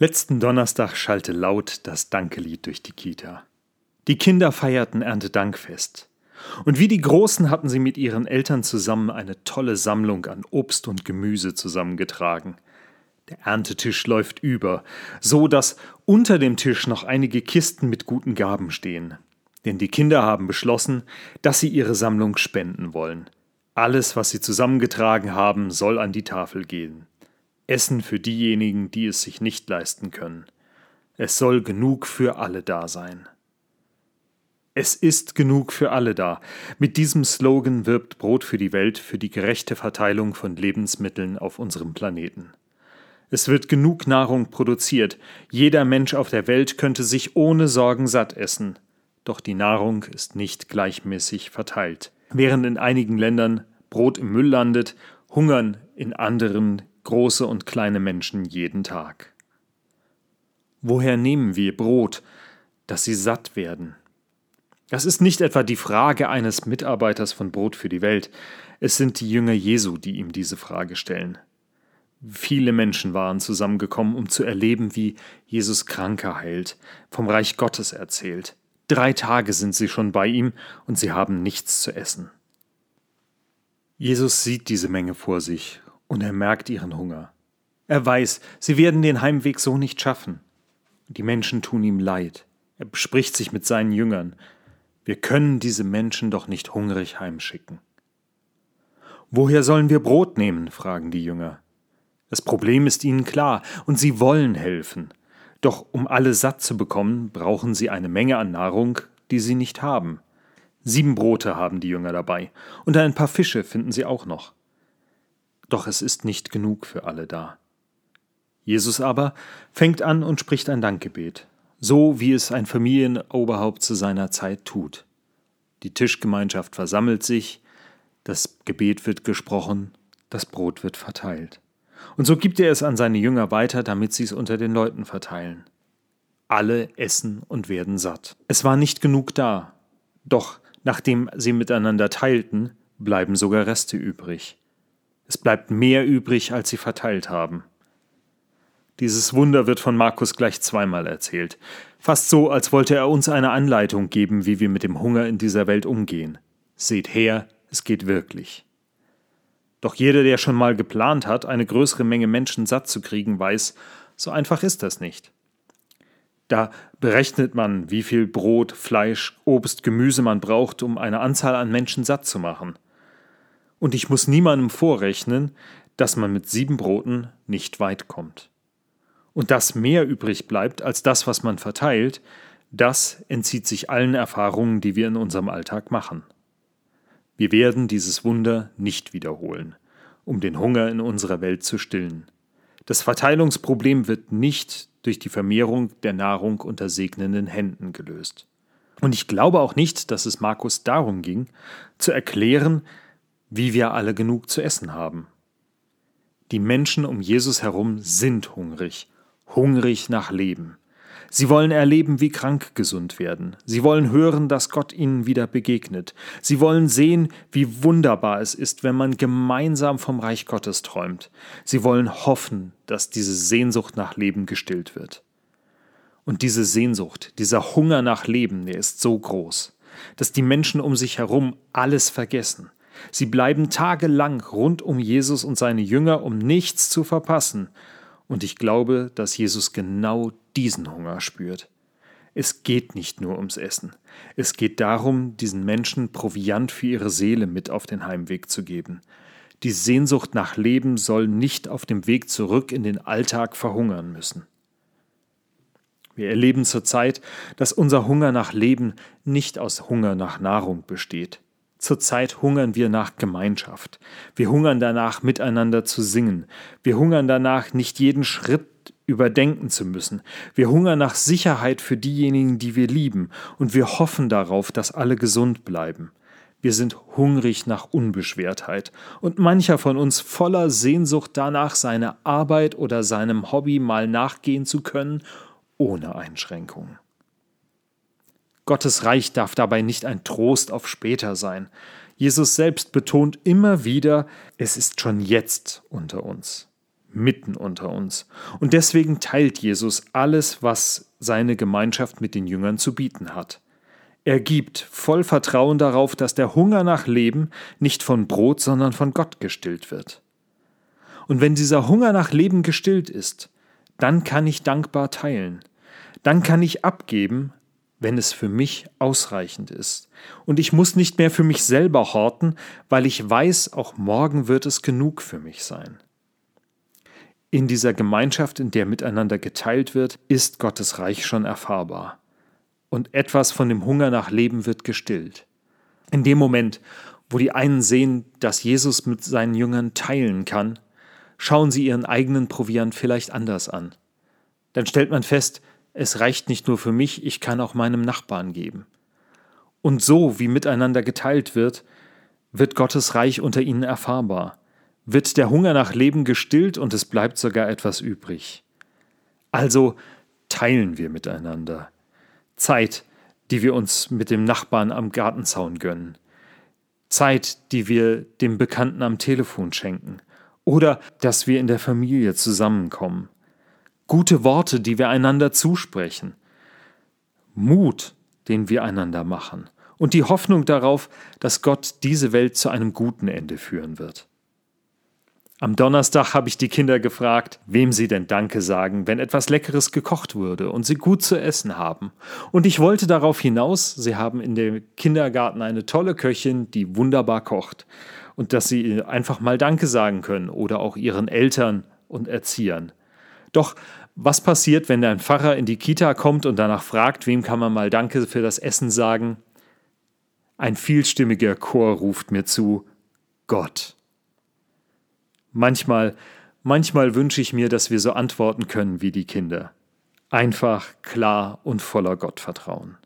Letzten Donnerstag schallte laut das Dankelied durch die Kita. Die Kinder feierten Erntedankfest. Und wie die Großen hatten sie mit ihren Eltern zusammen eine tolle Sammlung an Obst und Gemüse zusammengetragen. Der Erntetisch läuft über, so dass unter dem Tisch noch einige Kisten mit guten Gaben stehen. Denn die Kinder haben beschlossen, dass sie ihre Sammlung spenden wollen. Alles, was sie zusammengetragen haben, soll an die Tafel gehen. Essen für diejenigen, die es sich nicht leisten können. Es soll genug für alle da sein. Es ist genug für alle da. Mit diesem Slogan wirbt Brot für die Welt für die gerechte Verteilung von Lebensmitteln auf unserem Planeten. Es wird genug Nahrung produziert. Jeder Mensch auf der Welt könnte sich ohne Sorgen satt essen. Doch die Nahrung ist nicht gleichmäßig verteilt. Während in einigen Ländern Brot im Müll landet, hungern in anderen große und kleine Menschen jeden Tag. Woher nehmen wir Brot, dass sie satt werden? Das ist nicht etwa die Frage eines Mitarbeiters von Brot für die Welt, es sind die Jünger Jesu, die ihm diese Frage stellen. Viele Menschen waren zusammengekommen, um zu erleben, wie Jesus Kranke heilt, vom Reich Gottes erzählt. Drei Tage sind sie schon bei ihm und sie haben nichts zu essen. Jesus sieht diese Menge vor sich und er merkt ihren Hunger. Er weiß, sie werden den Heimweg so nicht schaffen. Die Menschen tun ihm leid. Er bespricht sich mit seinen Jüngern. Wir können diese Menschen doch nicht hungrig heimschicken. Woher sollen wir Brot nehmen? fragen die Jünger. Das Problem ist ihnen klar, und sie wollen helfen. Doch um alle satt zu bekommen, brauchen sie eine Menge an Nahrung, die sie nicht haben. Sieben Brote haben die Jünger dabei, und ein paar Fische finden sie auch noch. Doch es ist nicht genug für alle da. Jesus aber fängt an und spricht ein Dankgebet, so wie es ein Familienoberhaupt zu seiner Zeit tut. Die Tischgemeinschaft versammelt sich, das Gebet wird gesprochen, das Brot wird verteilt. Und so gibt er es an seine Jünger weiter, damit sie es unter den Leuten verteilen. Alle essen und werden satt. Es war nicht genug da, doch nachdem sie miteinander teilten, bleiben sogar Reste übrig. Es bleibt mehr übrig, als sie verteilt haben. Dieses Wunder wird von Markus gleich zweimal erzählt, fast so, als wollte er uns eine Anleitung geben, wie wir mit dem Hunger in dieser Welt umgehen. Seht her, es geht wirklich. Doch jeder, der schon mal geplant hat, eine größere Menge Menschen satt zu kriegen, weiß, so einfach ist das nicht. Da berechnet man, wie viel Brot, Fleisch, Obst, Gemüse man braucht, um eine Anzahl an Menschen satt zu machen und ich muss niemandem vorrechnen, dass man mit sieben Broten nicht weit kommt. Und dass mehr übrig bleibt als das, was man verteilt, das entzieht sich allen Erfahrungen, die wir in unserem Alltag machen. Wir werden dieses Wunder nicht wiederholen, um den Hunger in unserer Welt zu stillen. Das Verteilungsproblem wird nicht durch die Vermehrung der Nahrung unter segnenden Händen gelöst. Und ich glaube auch nicht, dass es Markus darum ging, zu erklären, wie wir alle genug zu essen haben. Die Menschen um Jesus herum sind hungrig, hungrig nach Leben. Sie wollen erleben, wie krank gesund werden. Sie wollen hören, dass Gott ihnen wieder begegnet. Sie wollen sehen, wie wunderbar es ist, wenn man gemeinsam vom Reich Gottes träumt. Sie wollen hoffen, dass diese Sehnsucht nach Leben gestillt wird. Und diese Sehnsucht, dieser Hunger nach Leben, der ist so groß, dass die Menschen um sich herum alles vergessen. Sie bleiben tagelang rund um Jesus und seine Jünger, um nichts zu verpassen. Und ich glaube, dass Jesus genau diesen Hunger spürt. Es geht nicht nur ums Essen. Es geht darum, diesen Menschen Proviant für ihre Seele mit auf den Heimweg zu geben. Die Sehnsucht nach Leben soll nicht auf dem Weg zurück in den Alltag verhungern müssen. Wir erleben zurzeit, dass unser Hunger nach Leben nicht aus Hunger nach Nahrung besteht. Zurzeit hungern wir nach Gemeinschaft. Wir hungern danach, miteinander zu singen. Wir hungern danach, nicht jeden Schritt überdenken zu müssen. Wir hungern nach Sicherheit für diejenigen, die wir lieben, und wir hoffen darauf, dass alle gesund bleiben. Wir sind hungrig nach Unbeschwertheit, und mancher von uns voller Sehnsucht danach, seiner Arbeit oder seinem Hobby mal nachgehen zu können, ohne Einschränkungen. Gottes Reich darf dabei nicht ein Trost auf später sein. Jesus selbst betont immer wieder, es ist schon jetzt unter uns. mitten unter uns. Und deswegen teilt Jesus alles, was seine Gemeinschaft mit den Jüngern zu bieten hat. Er gibt voll Vertrauen darauf, dass der Hunger nach Leben nicht von Brot, sondern von Gott gestillt wird. Und wenn dieser Hunger nach Leben gestillt ist, dann kann ich dankbar teilen. Dann kann ich abgeben, wenn es für mich ausreichend ist. Und ich muss nicht mehr für mich selber horten, weil ich weiß, auch morgen wird es genug für mich sein. In dieser Gemeinschaft, in der miteinander geteilt wird, ist Gottes Reich schon erfahrbar. Und etwas von dem Hunger nach Leben wird gestillt. In dem Moment, wo die einen sehen, dass Jesus mit seinen Jüngern teilen kann, schauen sie ihren eigenen Proviant vielleicht anders an. Dann stellt man fest, es reicht nicht nur für mich, ich kann auch meinem Nachbarn geben. Und so, wie miteinander geteilt wird, wird Gottes Reich unter ihnen erfahrbar wird der Hunger nach Leben gestillt und es bleibt sogar etwas übrig. Also teilen wir miteinander. Zeit, die wir uns mit dem Nachbarn am Gartenzaun gönnen. Zeit, die wir dem Bekannten am Telefon schenken. Oder dass wir in der Familie zusammenkommen. Gute Worte, die wir einander zusprechen. Mut, den wir einander machen. Und die Hoffnung darauf, dass Gott diese Welt zu einem guten Ende führen wird. Am Donnerstag habe ich die Kinder gefragt, wem sie denn Danke sagen, wenn etwas Leckeres gekocht wurde und sie gut zu essen haben. Und ich wollte darauf hinaus, sie haben in dem Kindergarten eine tolle Köchin, die wunderbar kocht. Und dass sie einfach mal Danke sagen können oder auch ihren Eltern und Erziehern. Doch was passiert, wenn ein Pfarrer in die Kita kommt und danach fragt, wem kann man mal Danke für das Essen sagen? Ein vielstimmiger Chor ruft mir zu, Gott. Manchmal, manchmal wünsche ich mir, dass wir so antworten können wie die Kinder. Einfach, klar und voller Gottvertrauen.